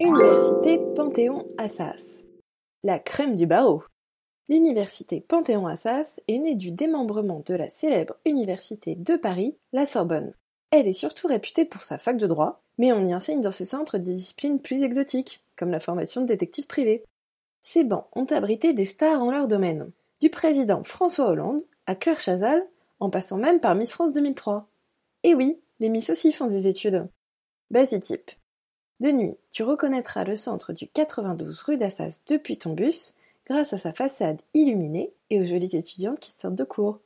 Université Panthéon-Assas. La crème du barreau. L'université Panthéon-Assas est née du démembrement de la célèbre université de Paris, la Sorbonne. Elle est surtout réputée pour sa fac de droit, mais on y enseigne dans ses centres des disciplines plus exotiques, comme la formation de détective privé. Ces bancs ont abrité des stars en leur domaine, du président François Hollande à Claire Chazal, en passant même par Miss France 2003. Et oui, les Miss aussi font des études. Basitype. De nuit, tu reconnaîtras le centre du 92 rue d'Assas depuis ton bus, grâce à sa façade illuminée et aux jolies étudiantes qui sortent de cours.